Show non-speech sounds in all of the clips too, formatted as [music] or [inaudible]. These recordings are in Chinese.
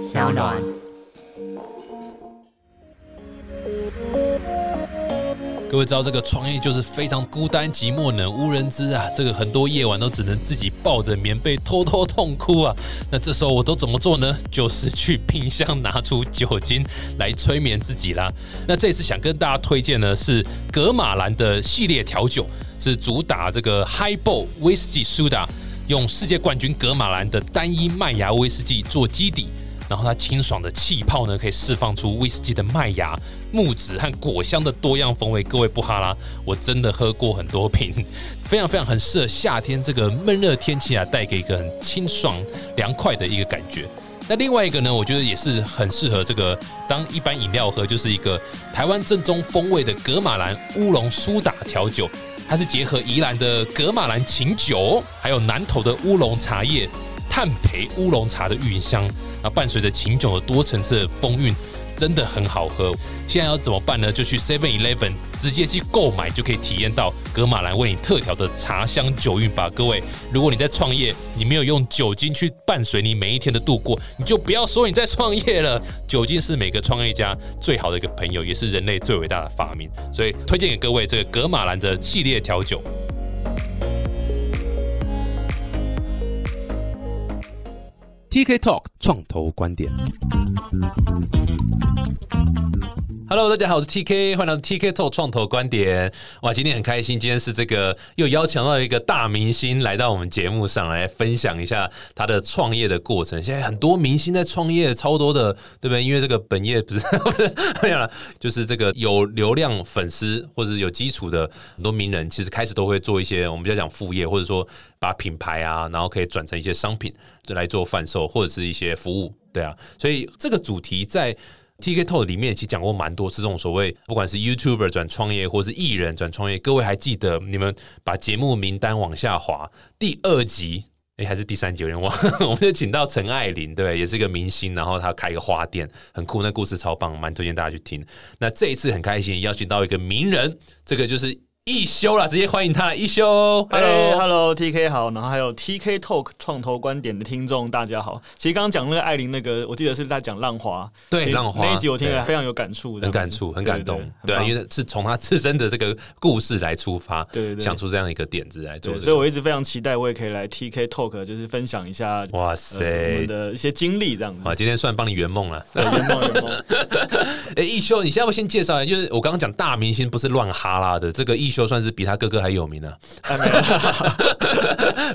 小暖。各位知道这个创业就是非常孤单寂寞冷无人知啊，这个很多夜晚都只能自己抱着棉被偷偷痛哭啊。那这时候我都怎么做呢？就是去冰箱拿出酒精来催眠自己啦。那这次想跟大家推荐呢是格马兰的系列调酒，是主打这个 Highball Whisky Soda，用世界冠军格马兰的单一麦芽威士忌做基底。然后它清爽的气泡呢，可以释放出威士忌的麦芽、木质和果香的多样风味。各位不哈啦，我真的喝过很多瓶，非常非常很适合夏天这个闷热天气啊，带给一个很清爽凉快的一个感觉。那另外一个呢，我觉得也是很适合这个当一般饮料喝，就是一个台湾正宗风味的格马兰乌龙苏打调酒，它是结合宜兰的格马兰琴酒，还有南投的乌龙茶叶。炭焙乌龙茶的韵香，那伴随着琴酒的多层次的风韵，真的很好喝。现在要怎么办呢？就去 Seven Eleven 直接去购买，就可以体验到格马兰为你特调的茶香酒韵吧。各位，如果你在创业，你没有用酒精去伴随你每一天的度过，你就不要说你在创业了。[laughs] 酒精是每个创业家最好的一个朋友，也是人类最伟大的发明。所以推荐给各位这个格马兰的系列调酒。TK Talk 创投观点。Hello，大家好，我是 TK，欢迎来到 TK Talk 创投观点。哇，今天很开心，今天是这个又邀请到一个大明星来到我们节目上来分享一下他的创业的过程。现在很多明星在创业，超多的，对不对？因为这个本业不是 [laughs] 没有了，就是这个有流量粉丝或者有基础的很多名人，其实开始都会做一些我们比较讲副业，或者说把品牌啊，然后可以转成一些商品就来做贩售，或者是一些服务，对啊。所以这个主题在。TK Talk 里面其实讲过蛮多次这种所谓，不管是 YouTuber 转创业，或是艺人转创业，各位还记得？你们把节目名单往下滑，第二集，哎，还是第三集？有点忘。我们就请到陈爱玲，对，也是一个明星，然后他开一个花店，很酷，那故事超棒，蛮推荐大家去听。那这一次很开心邀请到一个名人，这个就是。一休啦，直接欢迎他一休。Hello，Hello，T K 好，然后还有 T K Talk 创投观点的听众，大家好。其实刚刚讲那个艾琳那个，我记得是在讲浪花，对浪花那一集，我听了非常有感触，很感触，很感动。对啊，因为是从他自身的这个故事来出发，对对，想出这样一个点子来做。所以我一直非常期待，我也可以来 T K Talk，就是分享一下哇塞我们的一些经历这样子。好，今天算帮你圆梦了，[laughs] 圆梦圆梦。[laughs] 哎，一休，你现在不先介绍一下，就是我刚刚讲大明星不是乱哈拉的，这个一休算是比他哥哥。还有名呢，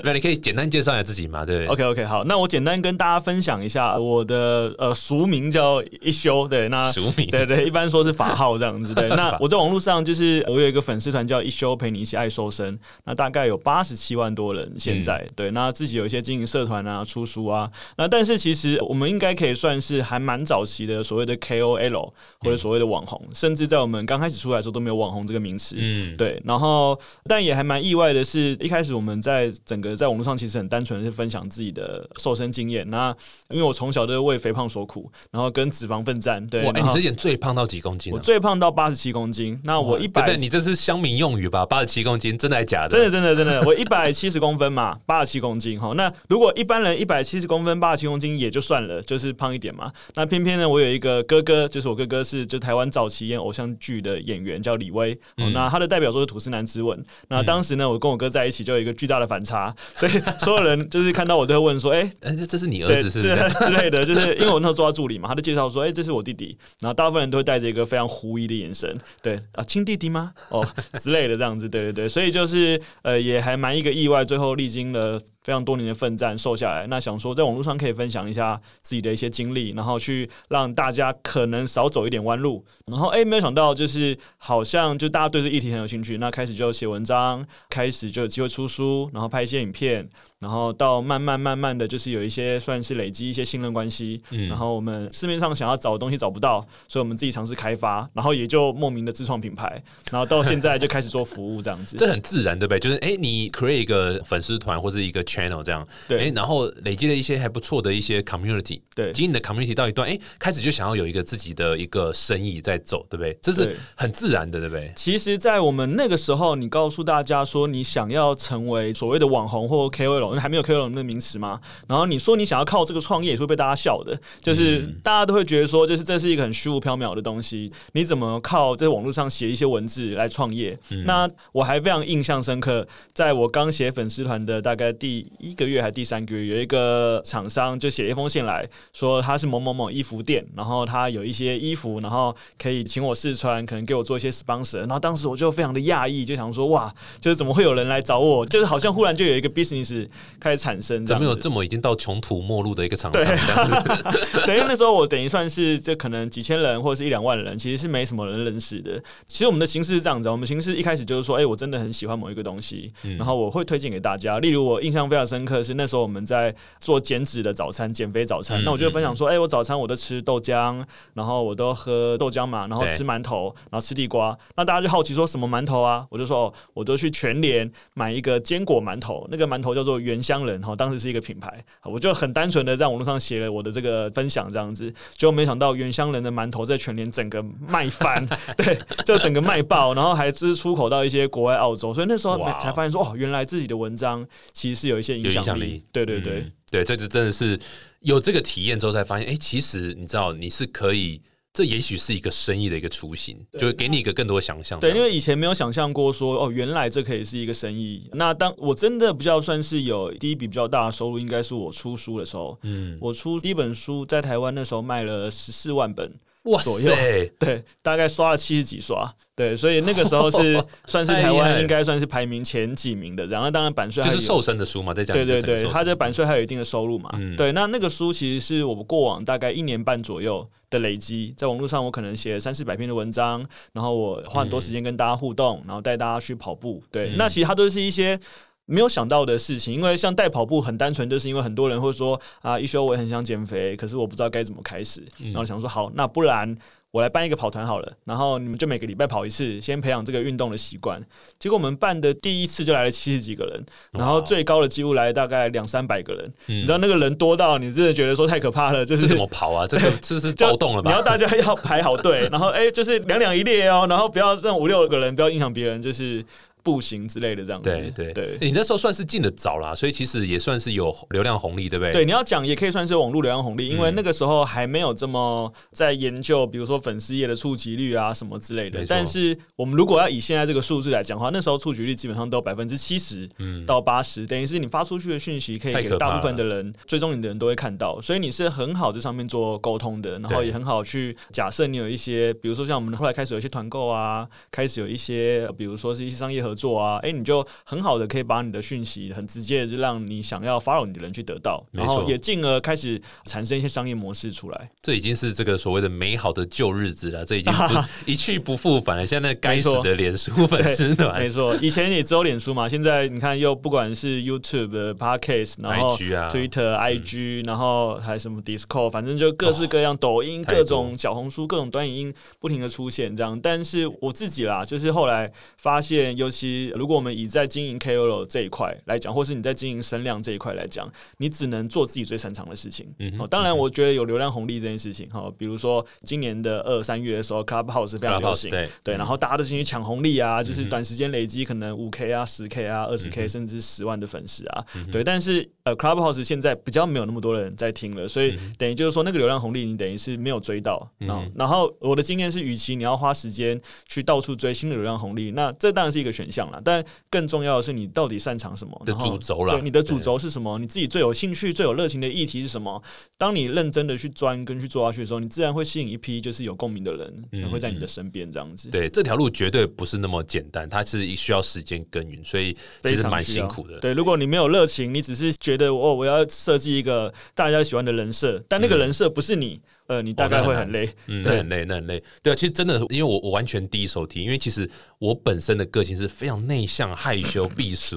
那 [laughs] 你可以简单介绍一下自己吗？对，OK OK，好，那我简单跟大家分享一下我的呃俗名叫一休，对，那俗名，对对，一般说是法号这样子，对。[laughs] 那我在网络上就是我有一个粉丝团叫一休陪你一起爱瘦身，那大概有八十七万多人现在，对，那自己有一些经营社团啊、出书啊，那但是其实我们应该可以算是还蛮早期的所谓的 KOL 或者所谓的网红，甚至在我们刚开始出来的时候都没有网红这个名词，嗯，对，然后。但也还蛮意外的是，一开始我们在整个在网络上其实很单纯的是分享自己的瘦身经验。那因为我从小都为肥胖所苦，然后跟脂肪奋战。对，哎，你之前最胖到几公斤？我最胖到八十七公斤。那我一百，你这是乡民用语吧？八十七公斤，真的还是假的？真的，真的，真的。我一百七十公分嘛，[laughs] 八十七公斤。哈，那如果一般人一百七十公分，八十七公斤也就算了，就是胖一点嘛。那偏偏呢，我有一个哥哥，就是我哥哥是就台湾早期演偶像剧的演员，叫李威。哦，那他的代表作是《吐司男之吻》。那当时呢，我跟我哥在一起就有一个巨大的反差，[laughs] 所以所有人就是看到我都会问说：“哎，哎，这这是你儿子是？” [laughs] 之类的，就是因为我那时候做他助理嘛，他就介绍说：“哎，这是我弟弟。”然后大部分人都会带着一个非常狐疑的眼神，对啊，亲弟弟吗？哦之类的这样子，对对对，所以就是呃，也还蛮一个意外，最后历经了。非常多年的奋战，瘦下来。那想说，在网络上可以分享一下自己的一些经历，然后去让大家可能少走一点弯路。然后，哎，没有想到，就是好像就大家对这议题很有兴趣，那开始就写文章，开始就有机会出书，然后拍一些影片。然后到慢慢慢慢的就是有一些算是累积一些信任关系，嗯然后我们市面上想要找的东西找不到，所以我们自己尝试开发，然后也就莫名的自创品牌，然后到现在就开始做服务这样子。[laughs] 这很自然对不对？就是哎，你 create 一个粉丝团或是一个 channel 这样，对哎，然后累积了一些还不错的一些 community，对经营的 community 到一段，哎，开始就想要有一个自己的一个生意在走，对不对？这是很自然的，对不对？其实，在我们那个时候，你告诉大家说你想要成为所谓的网红或 KOL，因为还没有 KOL 那名词嘛。然后你说你想要靠这个创业，也是会被大家笑的，就是大家都会觉得说，就是这是一个很虚无缥缈的东西，你怎么靠在网络上写一些文字来创业？那我还非常印象深刻，在我刚写粉丝团的大概第一个月还是第三个月，有一个厂商就写一封信来说他是某某某衣服店，然后他有一些衣服，然后可以请我试穿，可能给我做一些 sponsor。然后当时我就非常的讶异，就想说哇，就是怎么会有人来找我？就是好像忽然就有一个 business 开始产生，这怎么有这么已经到穷途末路的一个厂商？这样子 [laughs] 对，因为那时候我等于算是这可能几千人或者是一两万人，其实是没什么人认识的。其实我们的形式是这样子啊，我们形式一开始就是说，哎、我真的很喜欢某一个东西，然后我会推荐给大家。例如我印象非常深刻是那时候我们在做减脂的早餐、减肥早餐，嗯那我就分享说，哎、我早餐我都吃豆浆，然后我都喝豆浆嘛，然后吃馒头，然后吃地瓜。那大家就好奇说什么馒头啊？我就说哦，我都去全联买一个坚果馒头，那个馒头叫做原香人哈，当时是一个品牌，我就很单纯的在网络上写了我的这个分享这样子，结果没想到原香人的馒头在全联整个卖翻，[laughs] 对，就整个卖爆，然后还是出口到一些国外澳洲，所以那时候才发现说哦，原来自己的文章其实是有一些有影响力对对对。嗯对，这就真的是有这个体验之后才发现，哎，其实你知道你是可以，这也许是一个生意的一个雏形，就给你一个更多想象。对，因为以前没有想象过说哦，原来这可以是一个生意。那当我真的比较算是有第一笔比较大的收入，应该是我出书的时候。嗯，我出第一本书在台湾那时候卖了十四万本，哇左右塞，[laughs] 对，大概刷了七十几刷，对，所以那个时候是 [laughs] 算是台湾应该算是排名前几名的然后。当然版税就是瘦身的书嘛，在讲对对对，他它这版税还有一定的收入嘛。嗯对，那那个书其实是我们过往大概一年半左右的累积，在网络上我可能写了三四百篇的文章，然后我花很多时间跟大家互动，然后带大家去跑步。对，嗯那其实它都是一些。没有想到的事情，因为像带跑步很单纯，就是因为很多人会说啊，一休我也很想减肥，可是我不知道该怎么开始，嗯然后想说好，那不然我来办一个跑团好了，然后你们就每个礼拜跑一次，先培养这个运动的习惯。结果我们办的第一次就来了七十几个人，然后最高的记录来大概两三百个人，嗯你知道那个人多到你真的觉得说太可怕了，就是怎么跑啊？这个这是就暴动了吧？你要大家要排好队，然后哎、就是两两一列哦，然后不要让五六个人，不要影响别人，就是步行之类的这样子。对对。对。你那时候算是进的早啦，所以其实也算是有流量红利，对不对？对，你要讲也可以算是网络流量红利，因为嗯那个时候还没有这么在研究，比如说粉丝页的触及率啊什么之类的。但是我们如果要以现在这个数字来讲的话，那时候触及率基本上都百分之七十嗯，到八十，等于是你发出去的讯息可以给大部分的人追踪你的人都会看到，所以你是很好在上面做沟通的，然后也很好去假设你有一些，比如说像我们后来开始有一些团购啊，开始有一些比如说是一些商业合作啊，哎、你就很好的可以把你的讯息很直接的就让你想要 follow 你的人去得到，没错然后也进而开始产生一些商业模式出来。这已经是这个所谓的美好的旧日子了，这已经不 [laughs] 一去不复返了。现在该死的脸书粉丝团没错，以前也只有脸书嘛，现在你看又不管是 YouTube、Podcast，然后 IG 啊 Twitter、IG，然后还有什么 Discord，反正就各式各样，抖音、各种小红书、各种短影音不停的出现这样。但是我自己啦，就是后来发现，尤其如果我们以在经营 KOL 这一块来讲，或是你在经营声量这一块来讲，你只能做自己最擅长的事情。嗯哦，当然，我觉得有流量红利这件事情哈，比如说今年的二三月的时候，Clubhouse 非常流行，对然后大家都进去抢红利啊，就是短时间累积可能五 K 啊、十 K 啊、二十嗯 K 甚至十万的粉丝啊，对。但是呃，Clubhouse 现在比较没有那么多人在听了，所以等于就是说那个流量红利你等于是没有追到。然后嗯，然后我的经验是，与其你要花时间去到处追新的流量红利，那这当然是一个选项了。但更重要的是，你到底擅长什么？的主轴了对，你的主轴是什么？你自己最有兴趣、最有热情的议题是什么？当你认真的去钻跟去做下去的时候，你自然会吸引一批就是有共鸣的人，嗯会在你的身边这样子。对这条路绝对不是那么简单，它是需要时间耕耘，所以其实蛮辛苦的。对，如果你没有热情，你只是觉得哦，我要设计一个大家喜欢的人设，但那个人设不是你，呃，你大概会很累。嗯，很累，那很累。对啊，其实真的，因为我我完全第一手提，因为其实我本身的个性是非常内向、害羞、避暑，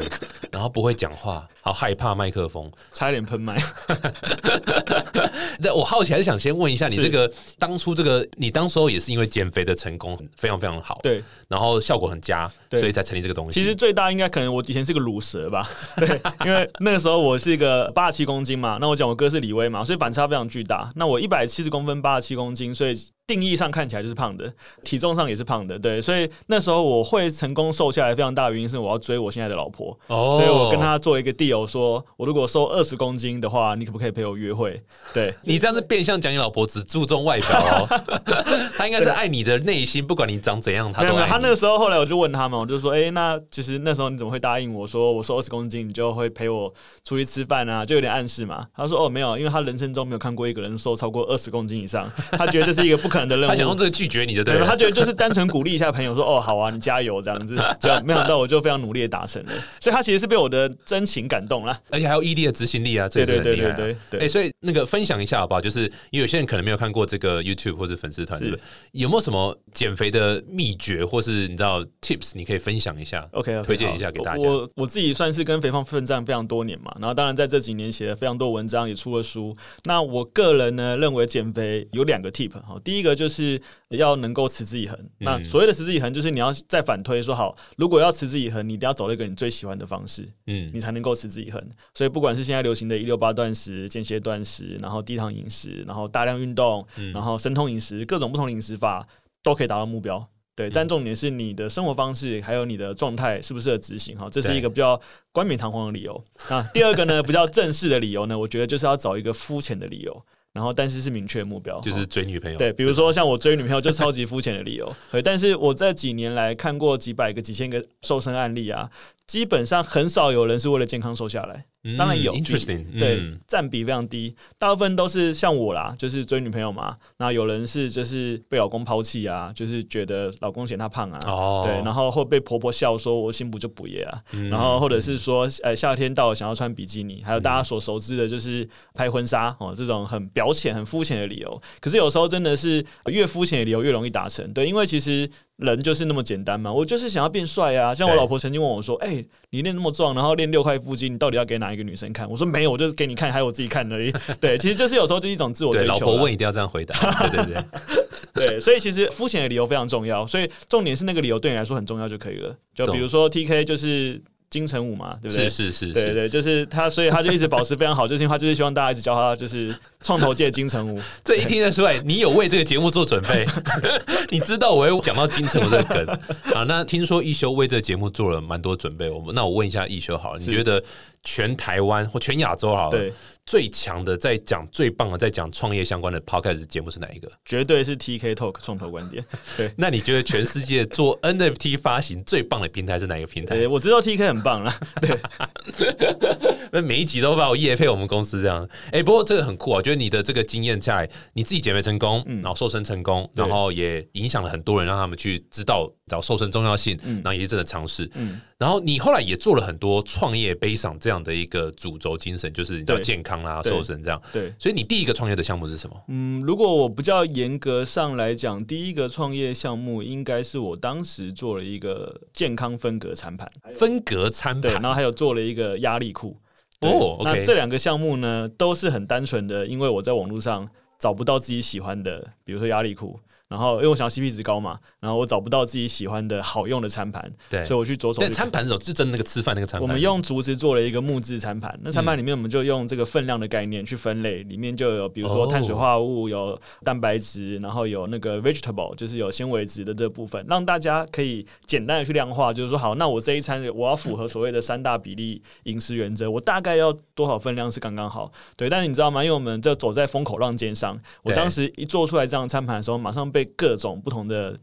然后不会讲话，好害怕麦克风。[laughs] 差一点喷麦。那我好奇，还是想先问一下，你这个当初这个，你当时候也是因为减肥的成功非常非常好，，对，然后效果很佳，所以才成立这个东西。其实最大应该可能我以前是个乳蛇吧，[laughs] 对，因为那个时候我是一个八十七公斤嘛，那我讲我哥是李威嘛，所以反差非常巨大。那我一百七十公分，八十七公斤，所以定义上看起来就是胖的，体重上也是胖的，对，所以那时候我会成功瘦下来，非常大的原因是我要追我现在的老婆，哦所以我跟她做一个 deal，说我如果瘦二十公斤的话，你可不可以陪我约会？对，[laughs] 你这样子变相讲你老婆只注重外表哦，[laughs] 她应该是爱你的内心，不管你长怎样，她没有没有，都爱你。他那个时候后来我就问他嘛，我就说，哎、那其实那时候你怎么会答应我说我瘦二十公斤，你就会陪我出去吃饭啊？就有点暗示嘛。他说，哦，没有，因为他人生中没有看过一个人瘦超过二十公斤以上，他觉得这是一个不可能的任务。他想用这个拒绝你就对对，了。他觉得就是单纯鼓励一下朋友说，哦，好啊，你加油这样子。[laughs] 就没想到我就非常努力的达成了，所以他其实是被我的真情感动了。而且还有毅力的执行力啊，这对对对对对对。所以那个分享一下好不好？就是因为有些人可能没有看过这个 YouTube 或者粉丝团？有没有什么减肥的秘诀，或是你知道 tips，你可以分享一下 OK，, 推荐一下给大家我我自己算是跟肥胖奋战非常多年嘛，然后当然在这几年写了非常多文章，也出了书。那我个人呢认为减肥有两个 tip 哈，第一个就是要能够持之以恒。那所谓的持之以恒，就是你要再反推说，好，如果要持之以恒，你一定要找一个你最喜欢的方式，嗯你才能够持之以恒。所以不管是现在流行的一六八断食、间歇断食，然后低糖饮食，然后大量运动，然后生酮饮食，各种不同的饮食法都可以达到目标。对，但重点是你的生活方式还有你的状态适不适合执行哈，这是一个比较冠冕堂皇的理由那。第二个呢，比较正式的理由呢，我觉得就是要找一个肤浅的理由，然后但是是明确目标，就是追女朋友。对，比如说像我追女朋友就超级肤浅的理由，[laughs] 对，但是我这几年来看过几百个、几千个瘦身案例啊，基本上很少有人是为了健康瘦下来，嗯当然有，interesting，对嗯，占比非常低，大部分都是像我啦，就是追女朋友嘛，那有人是就是被老公抛弃啊，就是觉得老公嫌她胖啊，哦，对，然后会被婆婆笑说我心不就不也啊，嗯然后或者是说，呃，夏天到了想要穿比基尼，还有大家所熟知的就是拍婚纱哦，这种很表浅、很肤浅的理由。可是有时候真的是越肤浅的理由越容易达成，对，因为其实人就是那么简单嘛，我就是想要变帅啊。像我老婆曾经问我说：“哎、你练那么壮，然后练六块腹肌，你到底要给哪一个女生看？”我说：“没有，我就是给你看，还有我自己看而已。[laughs] ”对，其实就是有时候就是一种自我，追求。老婆问一定要这样回答。[laughs] 对对对，对，所以其实肤浅的理由非常重要，所以重点是那个理由对你来说很重要就可以了。就比如说 T K 就是金城武嘛，对不对？是是是是。对对，就是他，所以他就一直保持非常好，就是因为他就是希望大家一直叫他就是创投界金城武。[laughs] 这一听得出来，你有为这个节目做准备，[laughs] 你知道我会讲到金城武这个梗啊。那听说一休为这个节目做了蛮多准备，我们那我问一下一休好了，你是觉得全台湾或全亚洲好了，对，最强的在讲最棒的在讲创业相关的 podcast 节目是哪一个？绝对是 T K Talk 创投观点。[laughs] 对，那你觉得全世界做 NFT 发行最棒的平台是哪一个平台，？我知道 T K 很棒啦。对，[laughs] 那每一集都把我业配我们公司这样。哎、不过这个很酷啊！我觉得你的这个经验下来，你自己减肥成功，然后瘦身成功，嗯然后也影响了很多人，让他们去知道找瘦身重要性，然后也是真的尝试。嗯然后你后来也做了很多创业背上这样的一个主轴精神，就是你知道健康啦、对瘦身这样。对。所以你第一个创业的项目是什么？嗯，如果我比较严格上来讲，第一个创业项目应该是我当时做了一个健康分隔餐盘，分隔餐对，盘然后还有做了一个压力裤。对哦那这两个项目呢，都是很单纯的，因为我在网络上找不到自己喜欢的，比如说压力裤。然后，因为我想要 CP 值高嘛，然后我找不到自己喜欢的好用的餐盘，对所以我去着手但餐盘是什么？是真的那个吃饭那个餐盘？我们用竹子做了一个木质餐盘，那餐盘里面我们就用这个分量的概念去分类，里面就有比如说哦碳水化合物、有蛋白质，然后有那个 vegetable，就是有纤维质的这部分，让大家可以简单的去量化，就是说好，那我这一餐我要符合所谓的三大比例饮食原则，我大概要多少分量是刚刚好？对，但是你知道吗？因为我们这走在风口浪尖上，我当时一做出来这样餐盘的时候，马上被各种不同的。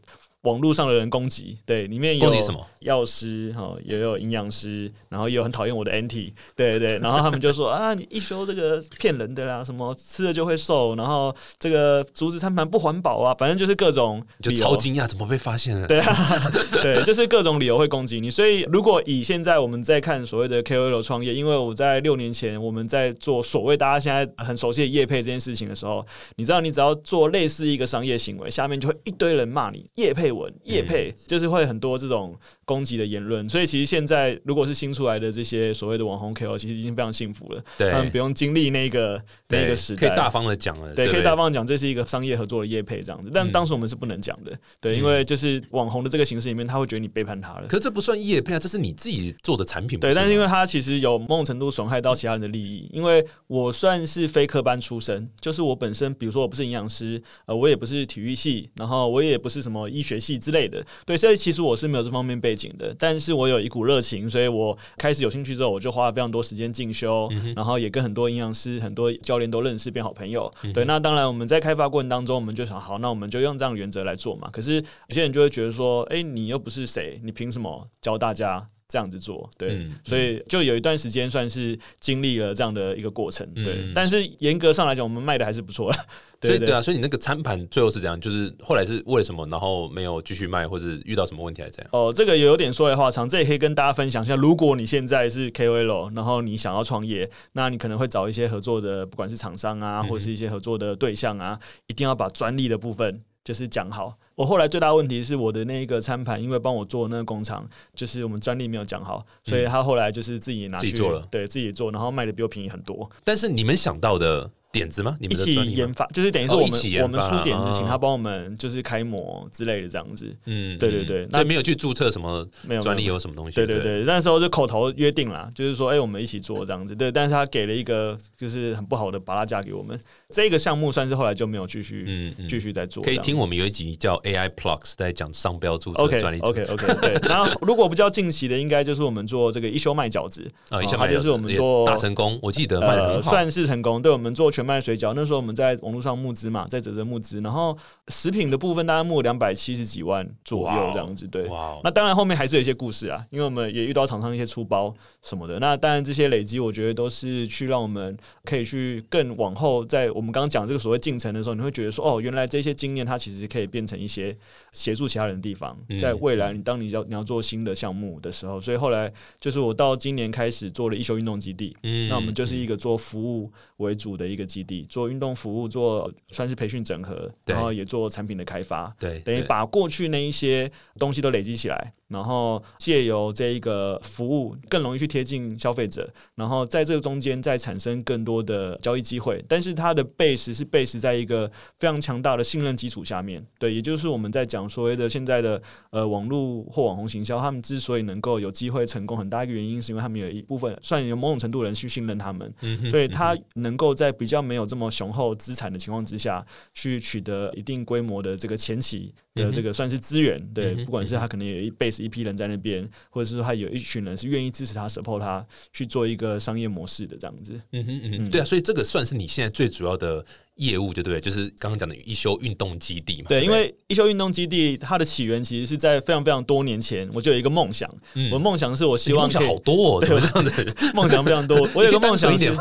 网络上的人攻击，对，里面有攻击什么？药师哈，也有营养师，然后也有很讨厌我的 NT，对对，然后他们就说 [laughs] 啊，你一休这个骗人的啦，什么吃了就会瘦，然后这个竹子餐盘不环保啊，反正就是各种就超惊讶，怎么被发现了？对啊，[laughs] 对，就是各种理由会攻击你。所以如果以现在我们在看所谓的 KOL 创业，因为我在六年前我们在做所谓大家现在很熟悉的业配这件事情的时候，你知道，你只要做类似一个商业行为，下面就会一堆人骂你业配文，叶配就是会很多这种。攻击的言论，所以其实现在如果是新出来的这些所谓的网红 KOL，其实已经非常幸福了，他们不用经历那个那个时代，可以大方的讲了，对，可以大方讲这是一个商业合作的叶配这样子，但当时我们是不能讲的，对，因为就是网红的这个形式里面，他会觉得你背叛他了。可这不算叶配啊，这是你自己做的产品，对，但是因为他其实有某种程度损害到其他人的利益，因为我算是非科班出身，就是我本身，比如说我不是营养师，呃，我也不是体育系，然后我也不是什么医学系之类的，对，所以其实我是没有这方面背景的，但是。我有一股热情，所以我开始有兴趣之后，我就花了非常多时间进修，然后也跟很多营养师、很多教练都认识，变好朋友。对，那当然我们在开发过程当中，我们就想，好，那我们就用这样的原则来做嘛。可是有些人就会觉得说，哎，你又不是谁，你凭什么教大家这样子做？对，所以就有一段时间算是经历了这样的一个过程。对，但是严格上来讲，我们卖的还是不错的。所以对啊，所以你那个餐盘最后是怎样，就是后来是为什么，然后没有继续卖，或者遇到什么问题还是怎样？哦，这个有点说来话长，这也可以跟大家分享一下。如果你现在是 KOL，然后你想要创业，那你可能会找一些合作的，不管是厂商啊，或者是一些合作的对象啊，一定要把专利的部分就是讲好。我后来最大问题是我的那个餐盘，因为帮我做那个工厂，就是我们专利没有讲好，所以他后来就是自己拿去做了，对自己做，然后卖的比我便宜很多。但是你们想到的。点子吗？你们一起研发，就是等于说我们我们出点子，请他帮我们就是开模之类的这样子。嗯，对对对，那没有去注册什么专利有什么东西？对对对，那时候就口头约定了，就是说，哎，我们一起做这样子。对，但是他给了一个就是很不好的拔拉价给我们。这个项目算是后来就没有继续嗯继续在做。可以听我们有一集叫 AI Plus，在讲商标注册专利。OK OK OK。对，然后如果不叫近期的，应该就是我们做这个一休卖饺子啊，一休卖就是我们做大成功，我记得卖的很好，算是成功。对我们做全卖水饺，那时候。我们在网络上募资嘛，在泽泽募资，然后食品的部分大概募两百七十几万左右这样子，对。那当然后面还是有一些故事啊，因为我们也遇到厂商一些出包什么的。那当然这些累积，我觉得都是去让我们可以去更往后，在我们刚刚讲这个所谓进程的时候，你会觉得说，哦，原来这些经验它其实可以变成一些协助其他人的地方。在未来，你当你要你要做新的项目的时候，所以后来就是我到今年开始做了一休运动基地，嗯，那我们就是一个做服务为主的一个基地，做运动。服务做算是培训整合，然后也做产品的开发，对，等于把过去那一些东西都累积起来。然后借由这一个服务更容易去贴近消费者，然后在这个中间再产生更多的交易机会。但是它的 base 是 base 在一个非常强大的信任基础下面，对，也就是我们在讲所谓的现在的呃网络或网红行销，他们之所以能够有机会成功，很大一个原因是因为他们有一部分算有某种程度人去信任他们，所以他能够在比较没有这么雄厚资产的情况之下去取得一定规模的这个前期。的这个算是资源，对，不管是他可能有一 base 一批人在那边，或者是说他有一群人是愿意支持他 support 他去做一个商业模式的这样子。嗯哼嗯哼，对啊，所以这个算是你现在最主要的。业务就对，就是刚刚讲的一休运动基地嘛。对，因为一休运动基地它的起源其实是在非常非常多年前，我就有一个梦想。我梦想是我希望梦想好多，哦 [laughs] 对，这样的梦想非常多。[laughs] 我有个梦想是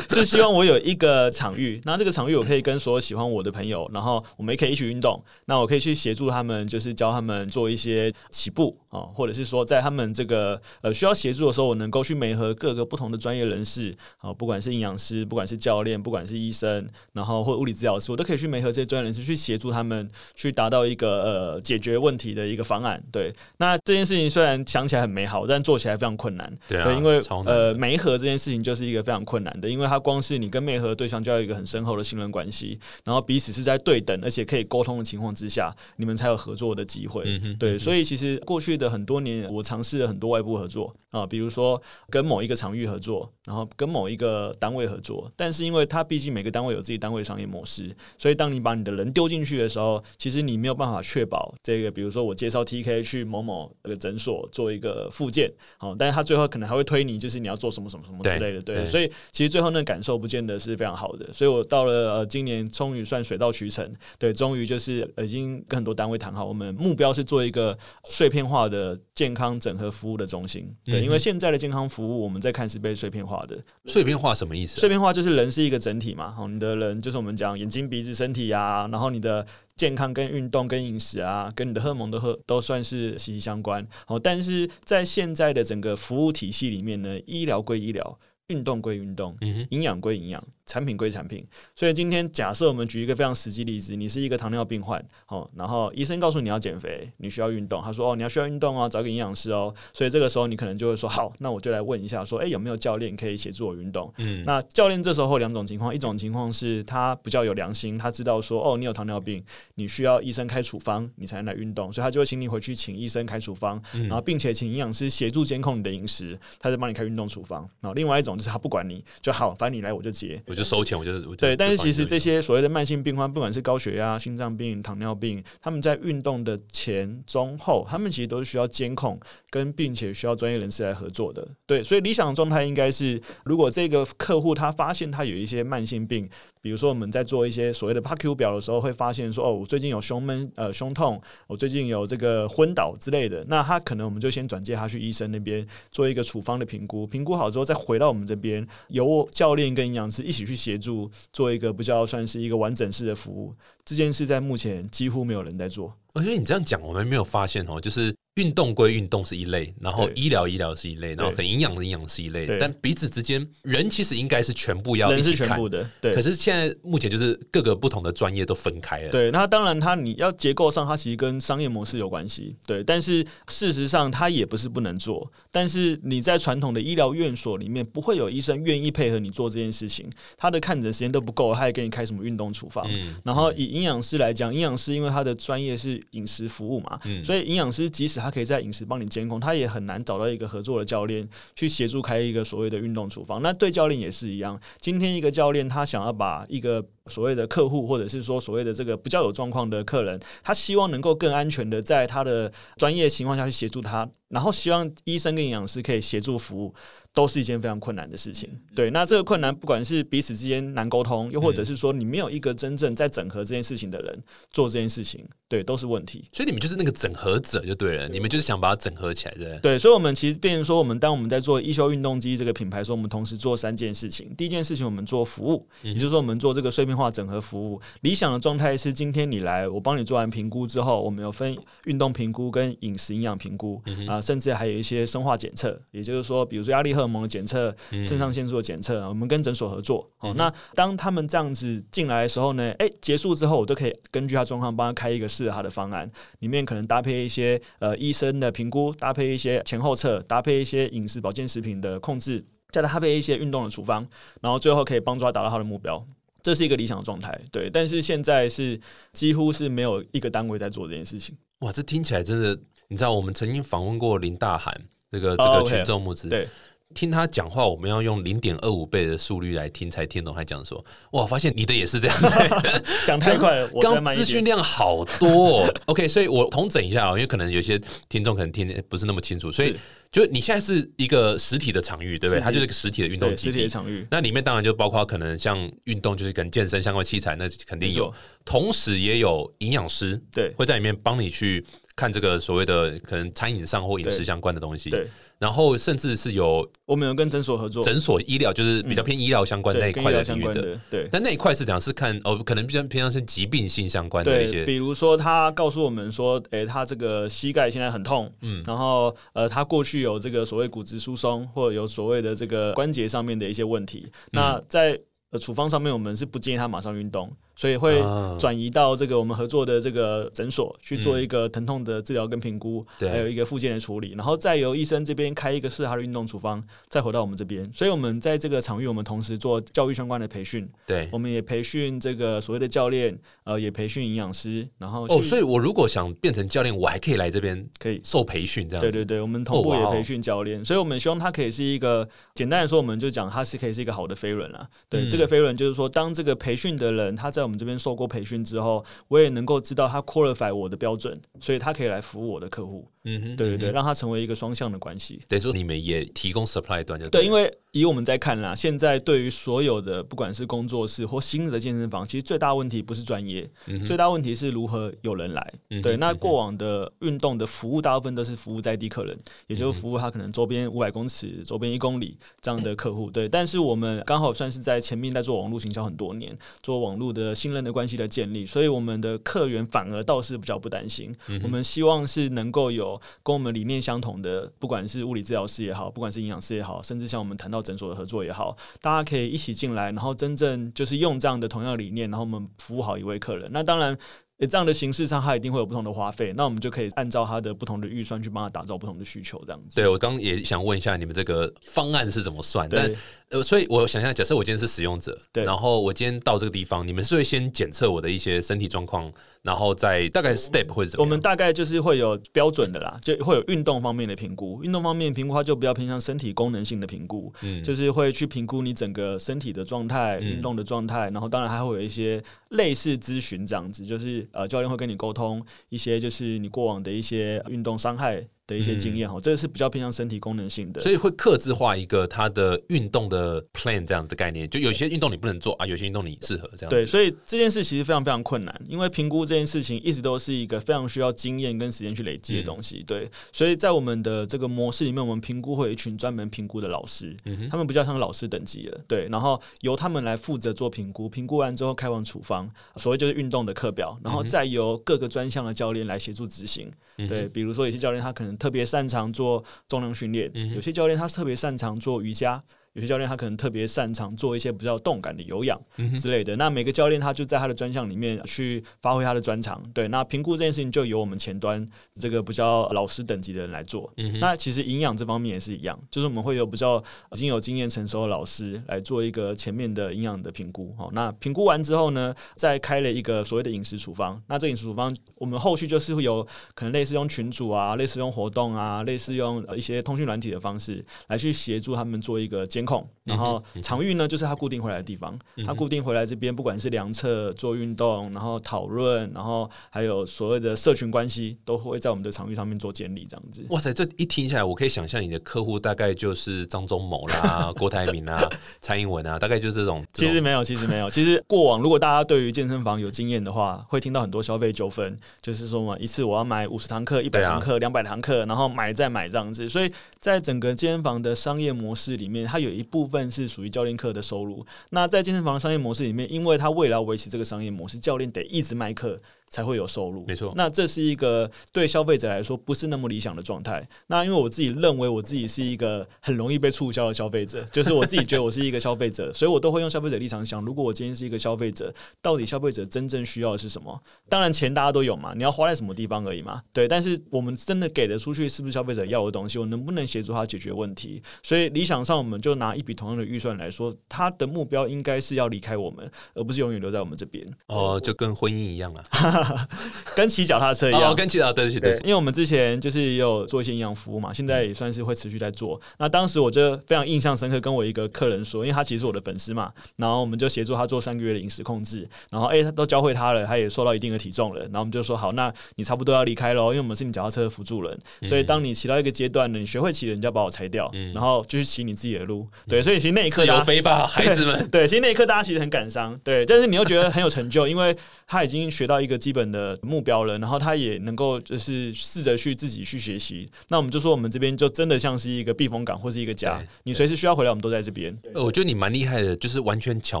是希望我有一个场域，那这个场域我可以跟所有喜欢我的朋友，然后我们也可以一起运动。那我可以去协助他们，就是教他们做一些起步啊，或者是说在他们这个呃需要协助的时候，我能够去媒合各个不同的专业人士啊，不管是营养师，不管是教练，不管是医生，然后或。物理治疗师，我都可以去媒合这些专业人士，去协助他们去达到一个呃解决问题的一个方案。对，那这件事情虽然想起来很美好，但做起来非常困难。对啊，因为呃媒合这件事情就是一个非常困难的，因为它光是你跟媒合对象就要有一个很深厚的信任关系，然后彼此是在对等而且可以沟通的情况之下，你们才有合作的机会。嗯对，所以其实过去的很多年，我尝试了很多外部合作啊，比如说跟某一个场域合作，然后跟某一个单位合作。但是因为它毕竟每个单位有自己单位商业模式，所以当你把你的人丢进去的时候，其实你没有办法确保这个，比如说我介绍 TK 去某某那个诊所做一个附件，好，但是他最后可能还会推你，就是你要做什么什么什么之类的，对。所以其实最后那感受不见得是非常好的。所以我到了呃今年，终于算水到渠成，对，终于就是已经跟很多单位谈好，我们目标是做一个碎片化的健康整合服务的中心。对，因为现在的健康服务我们在看是被碎片化的。碎片化什么意思？碎片化就是人是一个整体嘛，好，你的人就是我们讲眼睛、鼻子、身体啊，然后你的健康跟运动、跟饮食啊，跟你的荷尔蒙都和都算是息息相关。好，但是在现在的整个服务体系里面呢，医疗归医疗，运动归运动，营养归营养。产品归产品，所以今天假设我们举一个非常实际例子，你是一个糖尿病患，哦，然后医生告诉你要减肥，你需要运动，他说哦你要需要运动哦，找个营养师哦，所以这个时候你可能就会说好，那我就来问一下，说哎有没有教练可以协助我运动？嗯，那教练这时候两种情况，一种情况是他比较有良心，他知道说哦你有糖尿病，你需要医生开处方，你才能来运动，所以他就会请你回去请医生开处方，然后并且请营养师协助监控你的饮食，他在帮你开运动处方。然后另外一种就是他不管你就好，反正你来我就结，我就收钱，我就。对，但是其实这些所谓的慢性病患，不管是高血压、心脏病、糖尿病，他们在运动的前、中、后，他们其实都是需要监控，跟并且需要专业人士来合作的。对，所以理想的状态应该是，如果这个客户他发现他有一些慢性病。比如说，我们在做一些所谓的 PAQ 表的时候，会发现说，哦，我最近有胸闷、呃胸痛，我最近有这个昏倒之类的。那他可能我们就先转介他去医生那边做一个处方的评估，评估好之后再回到我们这边，由教练跟营养师一起去协助做一个比较算是一个完整式的服务。这件事在目前几乎没有人在做。我觉得你这样讲，我们没有发现哦，就是。运动归运动是一类，然后医疗医疗是一类，然后很营养的营养是一类，但彼此之间人其实应该是全部要一起看的。对，可是现在目前就是各个不同的专业都分开了。对，那当然它你要结构上，它其实跟商业模式有关系。对，但是事实上它也不是不能做。但是你在传统的医疗院所里面，不会有医生愿意配合你做这件事情。他的看诊时间都不够，他还给你开什么运动处方？然后以营养师来讲，营养师因为他的专业是饮食服务嘛，所以营养师即使他可以在饮食帮你监控，他也很难找到一个合作的教练去协助开一个所谓的运动处方。那对教练也是一样，今天一个教练他想要把一个所谓的客户，或者是说所谓的这个比较有状况的客人，他希望能够更安全的在他的专业情况下去协助他，然后希望医生跟营养师可以协助服务。都是一件非常困难的事情，对。那这个困难，不管是彼此之间难沟通，又或者是说你没有一个真正在整合这件事情的人做这件事情，对，都是问题。所以你们就是那个整合者就对了，你们就是想把它整合起来的。对，所以，我们其实变成说，我们当我们在做一休运动机这个品牌时候，我们同时做三件事情。第一件事情，我们做服务，也就是说，我们做这个碎片化整合服务。理想的状态是，今天你来，我帮你做完评估之后，我们有分运动评估跟饮食营养评估啊，甚至还有一些生化检测，也就是说，比如说压力荷尔蒙的检测。肾上腺素的检测，我们跟诊所合作。哦，那当他们这样子进来的时候呢？哎，结束之后，我都可以根据他状况帮他开一个适合他的方案，里面可能搭配一些呃医生的评估，搭配一些前后测，搭配一些饮食保健食品的控制，再搭配一些运动的处方，然后最后可以帮助他达到他的目标。这是一个理想的状态，对。但是现在是几乎是没有一个单位在做这件事情。哇，这听起来真的，你知道，我们曾经访问过林大涵，这个这个群众募资，对。听他讲话，我们要用零点二五倍的速率来听，才听懂他讲说。哇，发现你的也是这样，[laughs] 讲太快了。刚资讯量好多。[laughs] OK，所以我统整一下啊，因为可能有些听众可能听不是那么清楚，所以就你现在是一个实体的场域，对不对？它就是一个实体的运动基地场域。那里面当然就包括可能像运动，就是跟健身相关器材，那肯定有。同时也有营养师，对，会在里面帮你去看这个所谓的可能餐饮上或饮食相关的东西。对。然后甚至是有我们有跟诊所合作，诊所医疗就是比较偏医疗相关那一块的领域的，对。但那一块是讲是看哦，可能比较偏向是疾病性相关的一些，比如说他告诉我们说，哎，他这个膝盖现在很痛，嗯，然后呃，他过去有这个所谓骨质疏松，或者有所谓的这个关节上面的一些问题，那在呃处方上面我们是不建议他马上运动。所以会啊。转移到这个我们合作的这个诊所去做一个疼痛的治疗跟评估，对。还有一个附件的处理，然后再由医生这边开一个适合他的运动处方，再回到我们这边。所以我们在这个场域，我们同时做教育相关的培训，对。我们也培训这个所谓的教练，呃，也培训营养师，然后哦，所以我如果想变成教练，我还可以来这边可以。受培训这样子。对对对，我们同步也培训教练，所以我们希望他可以是一个简单的说，我们就讲他是可以是一个好的飞轮啊。对，嗯。这个飞轮就是说，当这个培训的人他在我们这边受过培训之后，我也能够知道他 qualify 我的标准，所以他可以来服务我的客户。嗯哼，对对对，嗯，让他成为一个双向的关系。等于说你们也提供 supply 端就对，因为为以我们在看啦，现在对于所有的不管是工作室或新的健身房，其实最大问题不是专业，最大问题是如何有人来。对，那过往的运动的服务大部分都是服务在地客人，也嗯就是服务他可能周边五百公尺、周边一公里这样的客户。对，但是我们刚好算是在前面在做网络行销很多年，做网络的信任的关系的建立，所以我们的客源反而倒是比较不担心。嗯我们希望是能够有跟我们理念相同的，不管是物理治疗师也好，不管是营养师也好，甚至像我们谈到诊所的合作也好，大家可以一起进来，然后真正就是用这样的同样理念，然后我们服务好一位客人。那当然。呃这样的形式上，它一定会有不同的花费，那我们就可以按照他的不同的预算去帮他打造不同的需求，这样子。对我刚刚也想问一下你们这个方案是怎么算？但呃，所以我想象，假设我今天是使用者，对然后我今天到这个地方，你们是会先检测我的一些身体状况，然后再大概 step 会是怎么样？我们大概就是会有标准的啦，就会有运动方面的评估。运动方面评估，它就比较偏向身体功能性的评估，嗯就是会去评估你整个身体的状态、嗯运动的状态，然后当然还会有一些类似咨询这样子，就是呃教练会跟你沟通一些就是你过往的一些运动伤害的一些经验哈，这个是比较偏向身体功能性的。嗯所以会克制化一个他的运动的 plan 这样的概念，就有些运动你不能做啊，有些运动你适合这样。对，，所以这件事其实非常非常困难，因为评估这件事情一直都是一个非常需要经验跟时间去累积的东西。对，所以在我们的这个模式里面，我们评估会有一群专门评估的老师，他们比较像老师等级的。对，然后由他们来负责做评估，评估完之后开完处方，所谓就是运动的课表，然后再由各个专项的教练来协助执行。对，比如说有些教练他可能特别擅长做重量训练，有些教练他特别擅长做瑜伽。有些教练他可能特别擅长做一些比较动感的有氧之类的，那每个教练他就在他的专项里面去发挥他的专长。对，那评估这件事情就由我们前端这个比较老师等级的人来做。那其实营养这方面也是一样，就是我们会有比较已经有经验成熟的老师来做一个前面的营养的评估。好，那评估完之后呢，再开了一个所谓的饮食处方。那这饮食处方我们后续就是会有可能类似用群组啊，类似用活动啊，类似用呃一些通讯软体的方式来去协助他们做一个监控。然后场域呢，就是他固定回来的地方，他固定回来这边，不管是量测、做运动，然后讨论，然后还有所谓的社群关系，都会在我们的场域上面做建立，这样子。哇塞，这一听下来，我可以想象你的客户大概就是张忠谋啦、郭台铭啊、蔡英文啊，大概就是这种。其实没有，其实没有。其实过往如果大家对于健身房有经验的话，会听到很多消费纠纷，就是说嘛，一次我要买五十堂课、一百堂课、两百堂课，然后买再买这样子。所以在整个健身房的商业模式里面，它有有一部分是属于教练课的收入。那在健身房商业模式里面，因为他为了维持这个商业模式，教练得一直卖课。才会有收入，没错那这是一个对消费者来说不是那么理想的状态。那因为我自己认为我自己是一个很容易被促销的消费者，[laughs] 就是我自己觉得我是一个消费者，所以我都会用消费者立场想：如果我今天是一个消费者，到底消费者真正需要的是什么？当然钱大家都有嘛，你要花在什么地方而已嘛。对，但是我们真的给的出去是不是消费者要的东西？我能不能协助他解决问题？所以理想上，我们就拿一笔同样的预算来说，他的目标应该是要离开我们，而不是永远留在我们这边，哦，就跟婚姻一样啊，[laughs] [laughs] [laughs] 跟骑脚踏车一样。哦，跟其他对不起对不起，因为我们之前就是也有做一些营养服务嘛，现在也算是会持续在做。那当时我就非常印象深刻，跟我一个客人说，因为他其实是我的粉丝嘛，然后我们就协助他做三个月的饮食控制，然后哎、他都教会他了，他也瘦到一定的体重了，然后我们就说好，那你差不多要离开喽，因为我们是你脚踏车的辅助人，所以当你骑到一个阶段呢，你学会骑了，你就要把我拆掉，然后就去骑你自己的路。对，所以其实那一刻自由飞吧，孩子们。[laughs] 对，其实那一刻大家其实很感伤，对，但是你又觉得很有成就，因为他已经学到一个基基本的目标了，然后他也能够就是试着去自己去学习。那我们就说，我们这边就真的像是一个避风港或是一个家，你随时需要回来，我们都在这边。呃我觉得你蛮厉害的，就是完全巧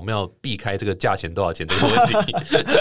妙避开这个价钱多少钱这个问题。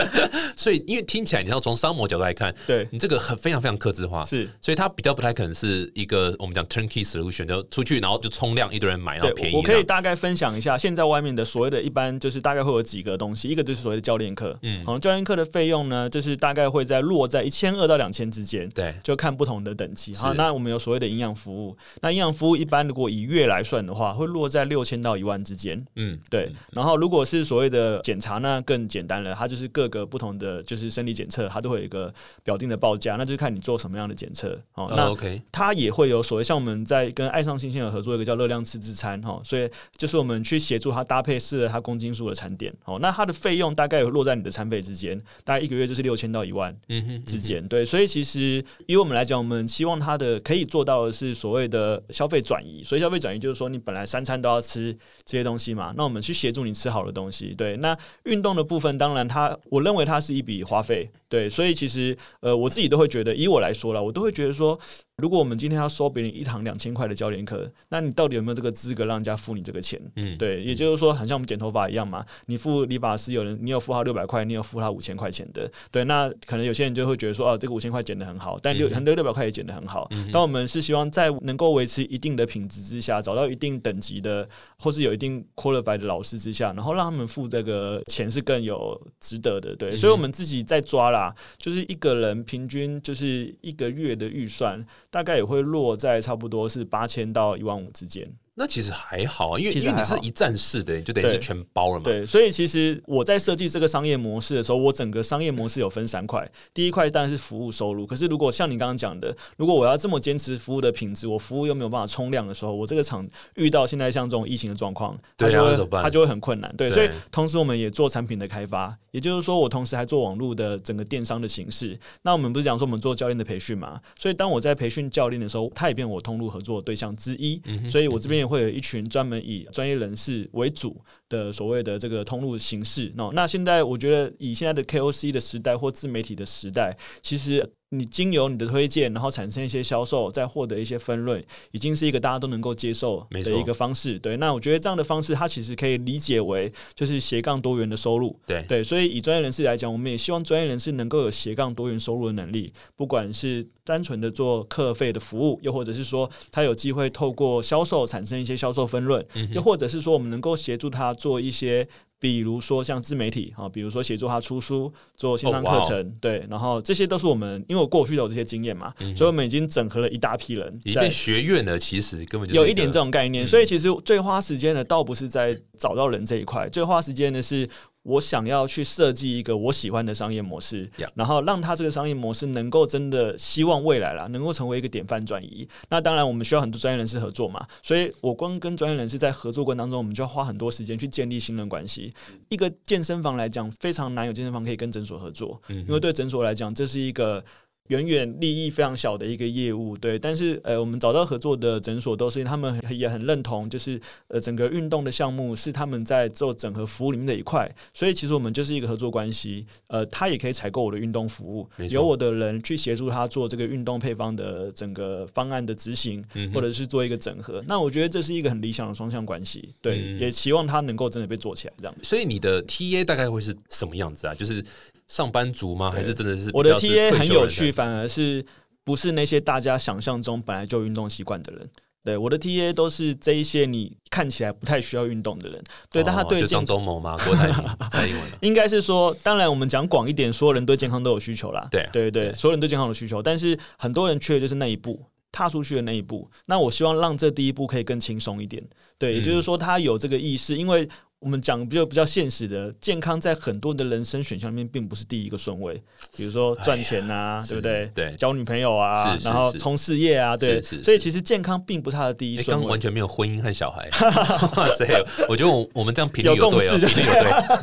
[laughs] 所以，因为听起来，你要从商模角度来看，对，你这个很非常非常克制化，是。所以它比较不太可能是一个我们讲 turnkey solution，就出去然后就冲量，一堆人买，然后便，宜。我可以大概分享一下，现在外面的所谓的一般就是大概会有几个东西，一个就是所谓的教练课，嗯好，教练课的费用呢，就是大概会在落在一千二到两千之间。对就看不同的等级。好，那我们有所谓的营养服务，那营养服务一般如果以月来算的话，会落在六千到一万之间。嗯对，然后如果是所谓的检查呢，更简单了，它就是各个不同的就是生理检测，它都会有一个表定的报价，那就是看你做什么样的检测。哦，哦那 OK 它也会有所谓像我们在跟爱上新鲜有合作一个叫热量自制餐哈，所以就是我们去协助它搭配适合它公斤数的餐点。哦，那它的费用大概有落在你的餐费之间，大概一个月就是六千到一万。嗯哼之间。对，所以其实以我们来讲，我们希望它的可以做到的是所谓的消费转移。所以消费转移就是说，你本来三餐都要吃这些东西嘛，那我们去协助你吃好的东西。对，那运动的部分，当然它我认为它是一笔花费。对，所以其实呃，我自己都会觉得，以我来说了，我都会觉得说。如果我们今天要收别人一堂两千块的教练课，那你到底有没有这个资格让人家付你这个钱？嗯，对，也就是说，很像我们剪头发一样嘛，你付理发师有人，你有付他六百块，你有付他五千块钱的，对，那可能有些人就会觉得说，哦，这个五千块减得很好，但六很多六百块也减得很好。但我们是希望在能够维持一定的品质之下，找到一定等级的，或是有一定 qualified 的老师之下，然后让他们付这个钱是更有值得的，对，所以我们自己在抓啦，就是一个人平均就是一个月的预算，大概也会落在差不多是八千到一万五之间。那其实还好啊，因为因为其实你是一站式的，就等于是全包了嘛。对，所以其实我在设计这个商业模式的时候，我整个商业模式有分三块。第一块当然是服务收入，可是如果像你刚刚讲的，如果我要这么坚持服务的品质，我服务又没有办法冲量的时候，我这个厂遇到现在像这种疫情的状况，它对啊就那怎么办会它就会很困难。对，对所以同时我们也做产品的开发，也就是说，我同时还做网络的整个电商的形式。那我们不是讲说我们做教练的培训嘛？所以当我在培训教练的时候，他也变我通路合作的对象之一。所以我这边也会有一群专门以专业人士为主的所谓的这个通路形式。那那现在我觉得以现在的 KOC 的时代或自媒体的时代，其实你经由你的推荐，然后产生一些销售，再获得一些分润，已经是一个大家都能够接受的一个方式。对，那我觉得这样的方式，它其实可以理解为就是斜杠多元的收入。对对，所以以专业人士来讲，我们也希望专业人士能够有斜杠多元收入的能力，不管是单纯的做课费的服务，又或者是说他有机会透过销售产生一些销售分润，又或者是说我们能够协助他做一些。比如说像自媒体啊，比如说协助他出书、做线上课程，对，然后这些都是我们，因为我过去都有这些经验嘛，所以我们已经整合了一大批人在已经学院了，其实根本就有一点这种概念，所以其实最花时间的倒不是在找到人这一块，最花时间的是我想要去设计一个我喜欢的商业模式 Yeah 然后让他这个商业模式能够真的希望未来啦，能够成为一个典范转移。那当然，我们需要很多专业人士合作嘛，所以我光跟专业人士在合作过程当中，我们就要花很多时间去建立信任关系。一个健身房来讲，非常难有健身房可以跟诊所合作，嗯因为对诊所来讲，这是一个远远利益非常小的一个业务，对。但是呃，我们找到合作的诊所都是他们也很认同，就是呃整个运动的项目是他们在做整合服务里面的一块，所以其实我们就是一个合作关系。呃，他也可以采购我的运动服务由我的人去协助他做这个运动配方的整个方案的执行，嗯或者是做一个整合。那我觉得这是一个很理想的双向关系，对，嗯也希望他能够真的被做起来这样。所以你的 TA 大概会是什么样子啊？就是上班族吗？还是真的是我的 TA 很有趣？反而是不是那些大家想象中本来就有运动习惯的人。对，我的 TA 都是这一些你看起来不太需要运动的人。对，但他对健哦就张忠谋嘛，郭台铭、[laughs] 蔡英文啊应该是说，当然我们讲广一点，所有人对健康都有需求啦。对啊对对，对所有人对健康有需求，但是很多人缺的就是那一步。踏出去的那一步，那我希望让这第一步可以更轻松一点。对，也嗯就是说他有这个意识，因为我们讲比较比较现实的，健康在很多的人生选项里面并不是第一个顺位。比如说赚钱啊，对不对？是对交女朋友啊，然后冲事业啊，对。所以其实健康并不是他的第一哎，顺位刚完。全没有婚姻和小孩，[laughs] 哇塞！我觉得我我们这样频率有共对哦，识频率有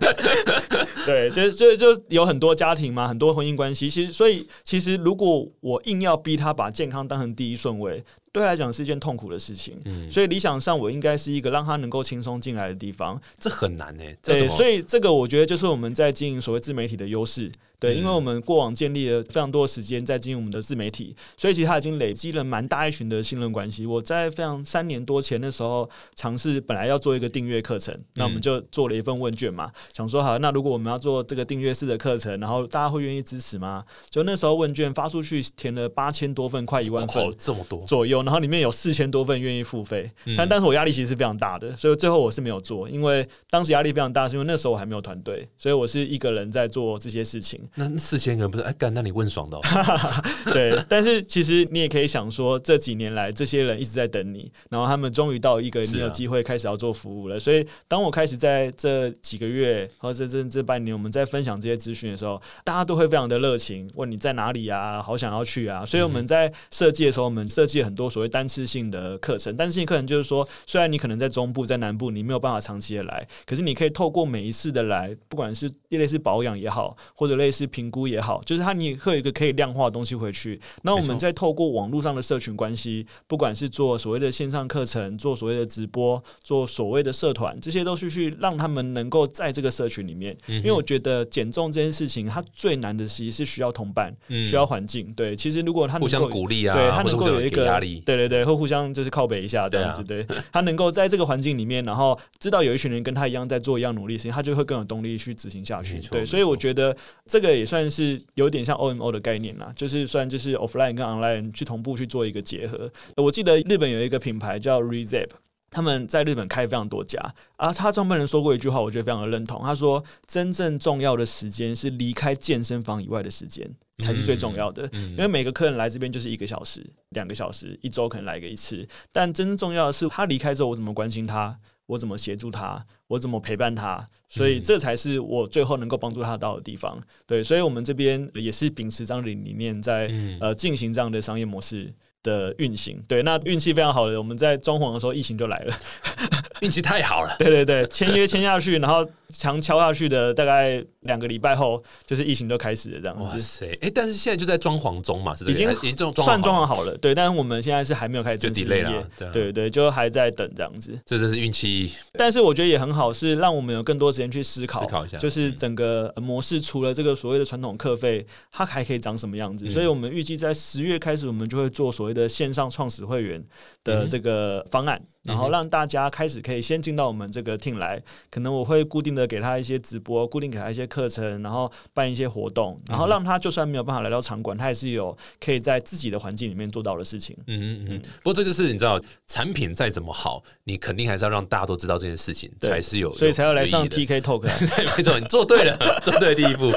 对。[laughs] 对，就就就有很多家庭嘛，很多婚姻关系。其实，所以其实如果我硬要逼他把健康当成第一顺位，对他来讲是一件痛苦的事情。嗯，所以理想上，我应该是一个让他能够轻松进来的地方。这很难呢。对，所以这个我觉得就是我们在经营所谓自媒体的优势。对，嗯因为我们过往建立了非常多的时间在经营我们的自媒体，所以其实它已经累积了蛮大一群的信任关系。我在非常三年多前的时候，尝试本来要做一个订阅课程，那我们就做了一份问卷嘛，想说好，那如果我们要做这个订阅式的课程，然后大家会愿意支持吗？就那时候问卷发出去，填了八千多份，快一万份哦，这么多，左右，然后里面有四千多份愿意付费，嗯但但是我压力其实是非常大的，所以最后我是没有做，因为当时压力非常大，是因为那时候我还没有团队，所以我是一个人在做这些事情。那那四千个人不是哎干？那你问爽的哦、[laughs] 对，但是其实你也可以想说，这几年来这些人一直在等你，然后他们终于到一个你有机会开始要做服务了。所以当我开始在这几个月或者这这半年，我们在分享这些资讯的时候，大家都会非常的热情，问你在哪里啊，好想要去啊。所以我们在设计的时候，我们设计了很多所谓单次性的课程。单次性课程就是说，虽然你可能在中部、在南部，你没有办法长期的来，可是你可以透过每一次的来，不管是类似保养也好，或者类似评估也好，就是它你会有一个可以量化的东西回去。那我们再透过网络上的社群关系，不管是做所谓的线上课程，做所谓的直播，做所谓的社团，这些都是去让他们能够在这个社群里面。嗯因为我觉得减重这件事情，它最难的其实是需要同伴，嗯需要环境。对，其实如果他能互相够鼓励啊，对他能够有一个压力，对对对，会互相就是靠北一下这样子，对,、他能够在这个环境里面，然后知道有一群人跟他一样在做一样努力的事情，他就会更有动力去执行下去对，所以我觉得这个也算是有点像 OMO 的概念啦，就是算就是 offline 跟 online 去同步去做一个结合。我记得日本有一个品牌叫 Rezap。他们在日本开非常多家啊，他创办人说过一句话，我觉得非常的认同。他说：“真正重要的时间是离开健身房以外的时间，才是最重要的。嗯因为每个客人来这边就是一个小时、两个小时，一周可能来个一次。但真正重要的是，他离开之后，我怎么关心他，我怎么协助他，我怎么陪伴他。所以嗯这才是我最后能够帮助他到的地方。对，所以我们这边也是秉持这样的理念，在嗯呃进行这样的商业模式。的运行，对，那运气非常好的，我们在装潢的时候疫情就来了，运气太好了。对对对，签约签下去，然后墙敲下去的大概两个礼拜后，就是疫情就开始了这样子。哇塞！哎、但是现在就在装潢中嘛，是已经已经装算装潢好了，对，但是我们现在是还没有开始就正式 delay 营业了，对啊对对，就还在等这样子。这真是运气但是我觉得也很好，是让我们有更多时间去思考，思考一下就是整个呃模式除了这个所谓的传统课费，它还可以长什么样子。嗯所以我们预计在十月开始，我们就会做所谓的线上创始会员的这个方案，然后让大家开始可以先进到我们这个 team 来。可能我会固定的给他一些直播，固定给他一些课程，然后办一些活动，然后让他就算没有办法来到场馆，他也是有可以在自己的环境里面做到的事情。嗯嗯嗯，不过这就是你知道，产品再怎么好，你肯定还是要让大家都知道这件事情，才是有，所以才要来上 TK Talk 啊。[laughs] 对，没错，你做对了，做对第一步。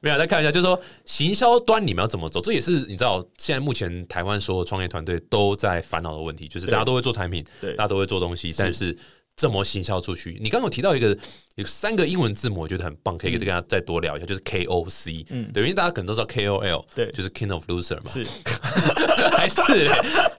没有，再看一下，就是说行销端你们要怎么走，这也是你知道，现在目前台湾所有创业团队都在烦恼的问题，就是大家都会做产品，对大家都会做东西，但是怎么行销出去？你刚刚有提到一个有三个英文字母，我觉得很棒，可以跟大家再多聊一下，就是 KOC，嗯对，因为大家可能都知道 KOL，对就是 King of Loser 嘛，是，[laughs] 还是嘞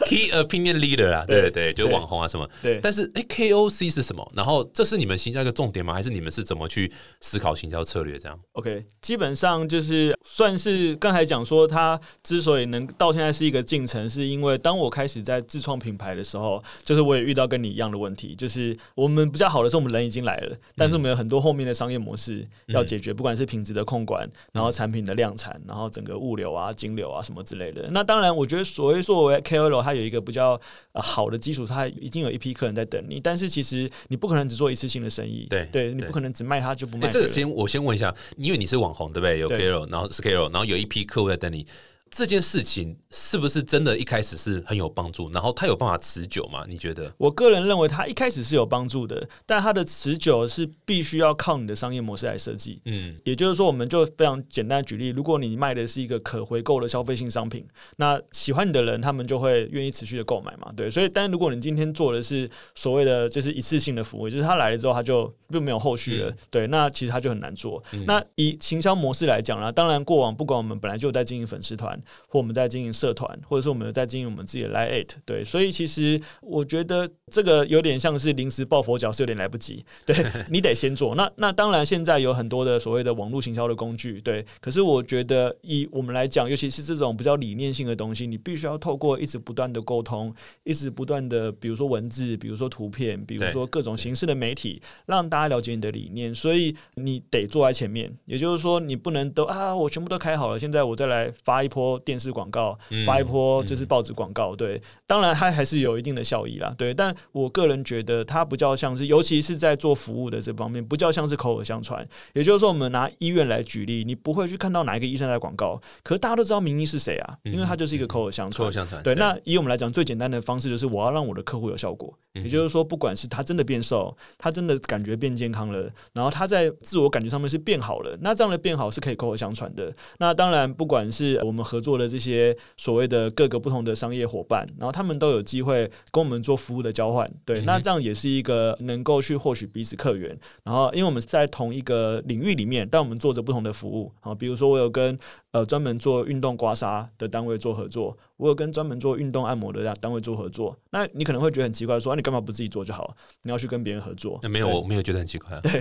Key Opinion Leader 啊，对对对，就是网红啊什么。对。但是，哎、k o c 是什么？然后这是你们行销一个重点吗？还是你们是怎么去思考行销策略？这样？OK，基本上就是算是刚才讲说，它之所以能到现在是一个进程，是因为当我开始在自创品牌的时候，就是我也遇到跟你一样的问题，就是我们比较好的是我们人已经来了，但是我们有很多后面的商业模式要解决，不管是品质的控管，然后产品的量产，然后整个物流啊、金流啊什么之类的。那当然，我觉得所谓作为 KOL，它有一个比较呃好的基础，它已经有一批客人在等你，但是其实你不可能只做一次性的生意，对对，你不可能只卖它就不哎、卖。这个先我先问一下，因为你是网红，对不对？有 KOL，然后是 KOL，然后有一批客户在等你。这件事情是不是真的一开始是很有帮助？然后它有办法持久吗？你觉得？我个人认为它一开始是有帮助的，但它的持久是必须要靠你的商业模式来设计。嗯，也就是说，我们就非常简单举例，如果你卖的是一个可回购的消费性商品，那喜欢你的人，他们就会愿意持续的购买嘛，对。所以，但如果你今天做的是所谓的就是一次性的服务，就是他来了之后他就并没有后续了，对，那其实他就很难做。那以行销模式来讲啦，当然过往不管我们本来就有在经营粉丝团，或我们在经营社团，或者是我们在经营我们自己的 Line Eight，对，所以其实我觉得这个有点像是临时抱佛脚，是有点来不及，对 [laughs] 你得先做。那那当然，现在有很多的所谓的网络行销的工具，对，可是我觉得以我们来讲，尤其是这种比较理念性的东西，你必须要透过一直不断的沟通，一直不断的，比如说文字，比如说图片，比如说各种形式的媒体，让大家了解你的理念，所以你得坐在前面。也就是说，你不能都啊，我全部都开好了，现在我再来发一波电视广告，发一波就是报纸广告。对，当然它还是有一定的效益啦。对，但我个人觉得它不叫像是，尤其是在做服务的这方面，不叫像是口耳相传。也就是说，我们拿医院来举例，你不会去看到哪一个医生在广告，可是大家都知道名医是谁啊，因为他就是一个口耳相传。口耳相传。对，那以我们来讲，最简单的方式就是我要让我的客户有效果。也就是说，不管是他真的变瘦，他真的感觉变健康了，然后他在自我感觉上面是变好了，那这样的变好是可以口口相传的。那当然，不管是我们合作的这些所谓的各个不同的商业伙伴，然后他们都有机会跟我们做服务的交换。对，那这样也是一个能够去获取彼此客源。然后，因为我们是在同一个领域里面，但我们做着不同的服务啊，比如说我有跟。呃，专门做运动刮痧的单位做合作，我有跟专门做运动按摩的单位做合作。那你可能会觉得很奇怪，说你干嘛不自己做就好？你要去跟别人合作？那没有，我没有觉得很奇怪。对，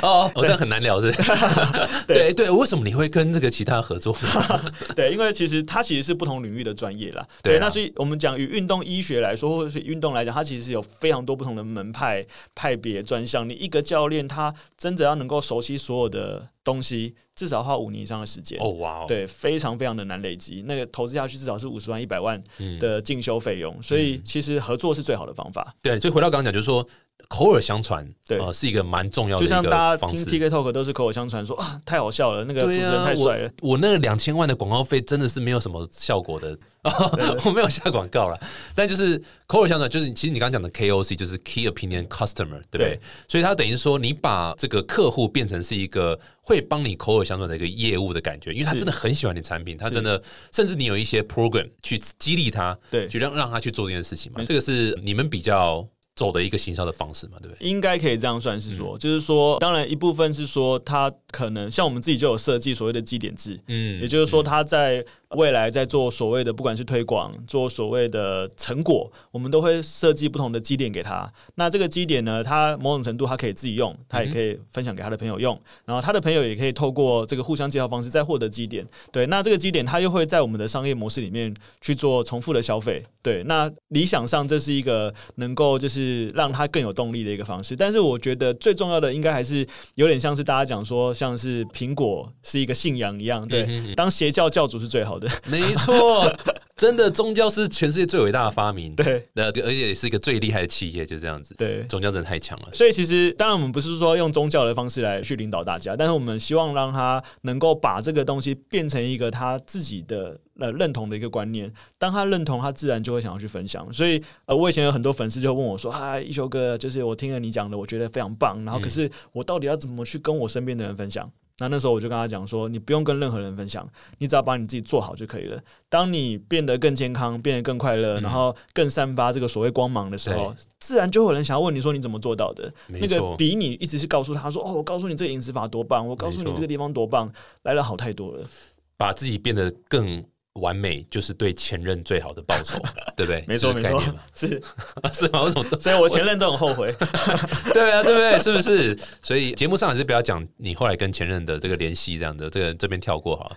哦，我这样很难聊，是？[laughs] 对对，为什么你会跟这个其他合作？[laughs] 对，因为其实它其实是不同领域的专业啦。对，那所以我们讲与运动医学来说，或者是运动来讲，它其实是有非常多不同的门派、派别、专项。你一个教练，他真的要能够熟悉所有的。东西至少花五年以上的时间哦，哇，对，非常非常的难累积。那个投资下去至少是五十万、一百万的进修费用，所以其实合作是最好的方法。对，所以回到刚刚讲，就是说。口耳相传，对，是一个蛮重要的。就像大家听 TikTok 都是口耳相传，说啊，太好笑了，那个主持人太帅了。我那个两千万的广告费真的是没有什么效果的，[laughs] [laughs] 我没有下广告了。但就是口耳相传，就是其实你刚刚讲的 K O C 就是 Key Opinion Customer，对不对？所以它等于说，你把这个客户变成是一个会帮你口耳相传的一个业务的感觉，因为他真的很喜欢你产品，他真的甚至你有一些 program 去激励他，对，就让让他去做这件事情嘛。这个是你们比较。走的一个行销的方式嘛，对不对？应该可以这样算是说，就是说，当然一部分是说，他可能像我们自己就有设计所谓的基点制，嗯，也就是说他在。未来在做所谓的不管是推广，做所谓的成果，我们都会设计不同的基点给他。那这个基点呢，他某种程度他可以自己用，他也可以分享给他的朋友用，然后他的朋友也可以透过这个互相介绍方式再获得基点。对，那这个基点他又会在我们的商业模式里面去做重复的消费。对，那理想上这是一个能够就是让他更有动力的一个方式。但是我觉得最重要的应该还是有点像是大家讲说，像是苹果是一个信仰一样，对，当邪教教主是最好。没错，真的宗教是全世界最伟大的发明。对，那而且也是一个最厉害的企业，就这样子。对，宗教真的太强了。所以其实，当然我们不是说用宗教的方式来去领导大家，但是我们希望让他能够把这个东西变成一个他自己的呃认同的一个观念。当他认同，他自然就会想要去分享。所以呃，我以前有很多粉丝就问我说：“啊，一休哥，就是我听了你讲的，我觉得非常棒。然后可是我到底要怎么去跟我身边的人分享？”那那时候我就跟他讲说，你不用跟任何人分享，你只要把你自己做好就可以了。当你变得更健康、变得更快乐，然后更散发这个所谓光芒的时候，自然就有人想要问你说你怎么做到的。那个比你一直是告诉他说哦，我告诉你这个饮食法多棒，我告诉你这个地方多棒，来了好太多了，把自己变得更。完美就是对前任最好的报酬，[laughs] 对不对？没错，没错，是 [laughs] 是吗？为什么？所以我前任都很后悔。[laughs] 对啊，对不对？是不是？所以节目上还是不要讲你后来跟前任的这个联系，这样的这个这边跳过哈。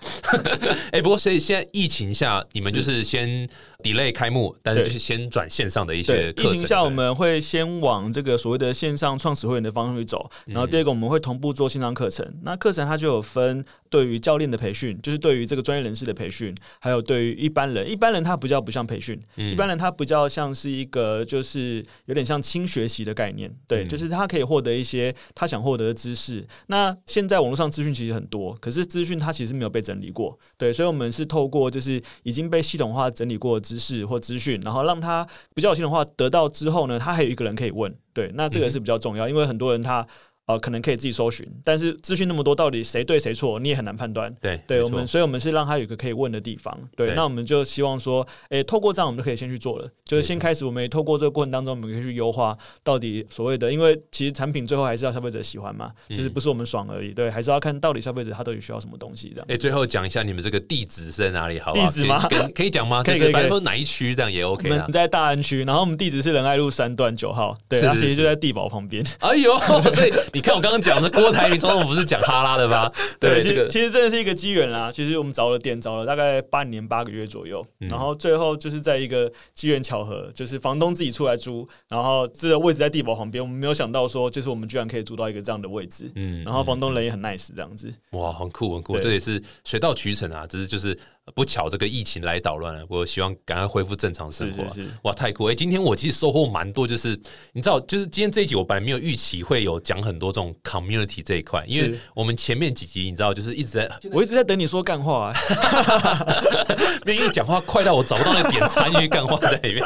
哎，不过所以现在疫情下，你们就是先 delay 开幕，但是就是先转线上的一些课程。疫情下，我们会先往这个所谓的线上创始会员的方向去走，然后第二个我们会同步做线上课程。那课程它就有分对于教练的培训，就是对于这个专业人士的培训，还还有对于一般人，一般人他不叫不像培训，一般人他不叫像是一个就是有点像轻学习的概念，对，就是他可以获得一些他想获得的知识。那现在网络上资讯其实很多，可是资讯它其实没有被整理过，对，所以我们是透过就是已经被系统化整理过的知识或资讯，然后让他比较有心的话得到之后呢，他还有一个人可以问，对，那这个是比较重要，因为很多人他。呃，可能可以自己搜寻，但是资讯那么多，到底谁对谁错，你也很难判断。对，对我们，所以我们是让他有一个可以问的地方。对，对那我们就希望说，诶，透过这样，我们就可以先去做了。就是先开始，我们也透过这个过程当中，我们可以去优化到底所谓的，因为其实产品最后还是要消费者喜欢嘛，就是嗯不是我们爽而已。对，还是要看到底消费者他到底需要什么东西这样。哎、最后讲一下你们这个地址是在哪里，好不好？地址吗可以讲吗？[laughs] 可以可以可以就是反正说哪一区这样也 OK 啊们。在大安区，然后我们地址是仁爱路三段九号，对，它其实就在地堡旁边。哎呦，[laughs] 所以你看我刚刚讲的郭台铭总统不是讲哈拉的吗？[laughs] 对，其这个实其实真的是一个机缘啦。其实我们找了店，找了大概半年八个月左右，嗯然后最后就是在一个机缘巧合，就是房东自己出来租，然后这个位置在地堡旁边，我们没有想到说，就是我们居然可以租到一个这样的位置。嗯然后房东人也很 nice，这样子。哇，很酷很酷，对这也是水到渠成啊，只是就是不巧这个疫情来捣乱了，我希望赶快恢复正常生活啊。是是是，哇，太酷！哎、今天我其实收获蛮多，就是你知道，就是今天这一集我本来没有预期会有讲很多这种 community 这一块，因为我们前面几集你知道，就是一直在，我一直在等你说干话、啊。[laughs] 因为因为讲话快到我找不到那个点插进去干话在里面，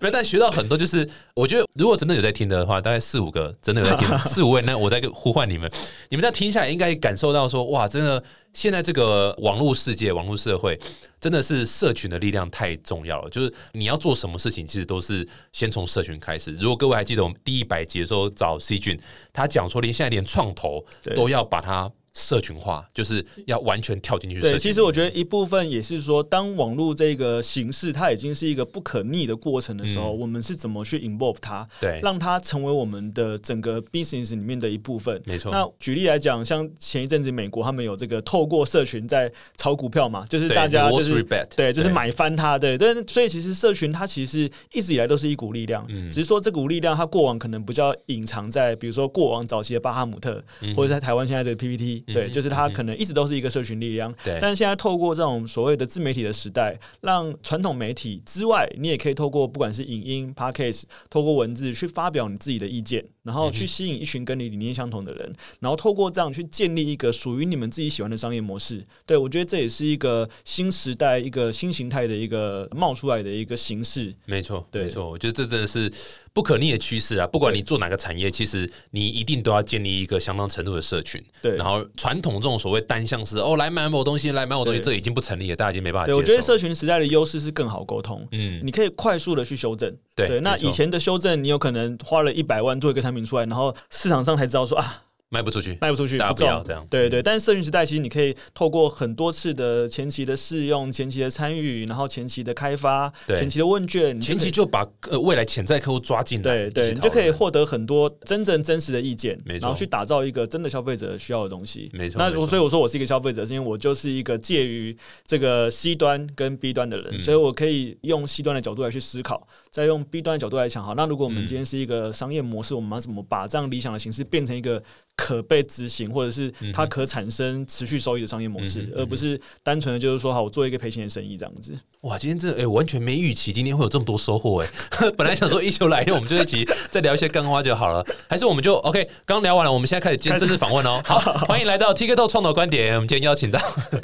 没有，但学到很多，就是我觉得如果真的有在听的话，大概四五个真的有在听，四五位，那我在呼唤你们，你们在听下来应该感受到说，哇，真的现在这个网络世界、网络社会，真的是社群的力量太重要了。就是你要做什么事情，其实都是先从社群开始。如果各位还记得我们第一百集的时候找 C 君，他讲说，连现在连创投都要把它社群化，就是要完全跳进去对，其实我觉得一部分也是说，当网络这个形式它已经是一个不可逆的过程的时候，我们是怎么去 involve 它，嗯对，让它成为我们的整个 business 里面的一部分。没错。那举例来讲，像前一阵子美国他们有这个透过社群在炒股票嘛，就是大家就是对，就是买翻它，对，但所以其实社群它其实一直以来都是一股力量，嗯。只是说这股力量它过往可能比较隐藏在，比如说过往早期的巴哈姆特，嗯。或者在台湾现在的 PPT，对，就是它可能一直都是一个社群力量，对，但现在透过这种所谓的自媒体的时代，让传统媒体之外，你也可以透过不管是影音、podcast，透过文字去发表你自己的意见，然后去吸引一群跟你理念相同的人，然后透过这样去建立一个属于你们自己喜欢的商业模式。对我觉得这也是一个新时代、一个新形态的一个冒出来的一个形式。没错，对没错，我觉得这真的是不可逆的趋势啊！不管你做哪个产业，其实你一定都要建立一个相当程度的社群。对然后传统这种所谓单向式哦，来买我东西，来买我东西，这已经不成立了，大家已经没办法接对，我觉得社群时代的优势是更好沟通。嗯，你可以快速的去修正，那对没错以前的修正，你有可能花了一百万做一个产品出来，然后市场上才知道说啊，卖不出去，卖不出去，大家不要这样。对对，但是社群时代其实你可以透过很多次的前期的试用、前期的参与，然后前期的开发、前期的问卷，前期就把呃未来潜在客户抓进来，对对，你就可以获得很多真正真实的意见，没错。然后去打造一个真的消费者需要的东西。那没错没错。我所以我说我是一个消费者，是因为我就是一个介于这个 C 端跟 B 端的人，嗯。所以我可以用 C 端的角度来去思考，再用 B 端的角度来想，好，那如果我们嗯今天是一个商业模式，我们要怎么把这样理想的形式变成一个可被执行，或者是它可产生持续收益的商业模式，嗯而不是单纯的就是说，好，我做一个赔钱的生意这样子。哇，今天这哎、完全没预期今天会有这么多收获哎！[laughs] 本来想说一休来，我们就一起再聊一些干花就好了，还是我们就 OK？刚聊完了，我们现在开始今天正式访问哦。[laughs] 好，欢迎来到 TikTok 创投观点，我们今天邀请到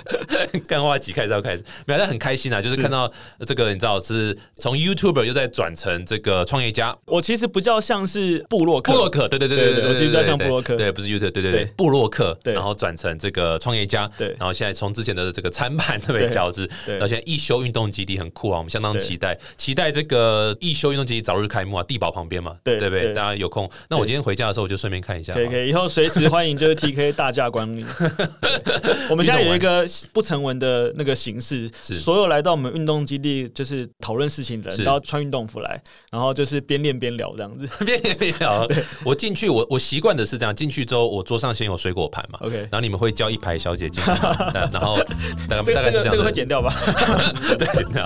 [laughs] 干花集开始要开始，没有，但很开心啊，就是看到这个你知道是从 YouTuber 又在转成这个创业家，我其实不叫像是布洛克，布洛克，对对对对对，对对我其实比较像布洛克对，不是 YouTube，对对对对，布洛克，对。然后转成这个创业家，对。然后现在从之前的这个餐盘特别对。饺子，对。到现在一休运动基地很酷啊，我们相当期待，期待这个一休运动基地早日开幕啊，地堡旁边嘛，对对不对？大家有空，那我今天回家的时候我就顺便看一下好了，可以可以，以后随时 [laughs] 欢迎就是 TK 大驾光临。对 [laughs] 我们现在有一个不成文的那个形式，是。所有来到我们运动基地就是讨论事情的人是。都要穿运动服来，然后就是边练边聊这样子。[laughs] 边练边聊，我进去我我习惯的是这样，进去之后我桌上先有水果盘嘛。OK，然后你们会叫一排小姐进来，然后 [laughs] 大概这大概是这样这个会剪掉吧？[laughs] 对，剪掉。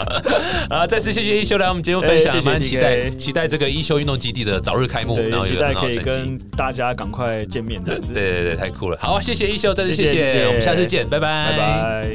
啊，再次谢谢一休来我们节目分享，蛮期待期待这个一休运动基地的早日开幕，然，后有期待可以。跟大家赶快见面这样子。对对对，太酷了！好，谢谢一休，再次谢谢谢谢谢我们下次见，拜拜，拜拜。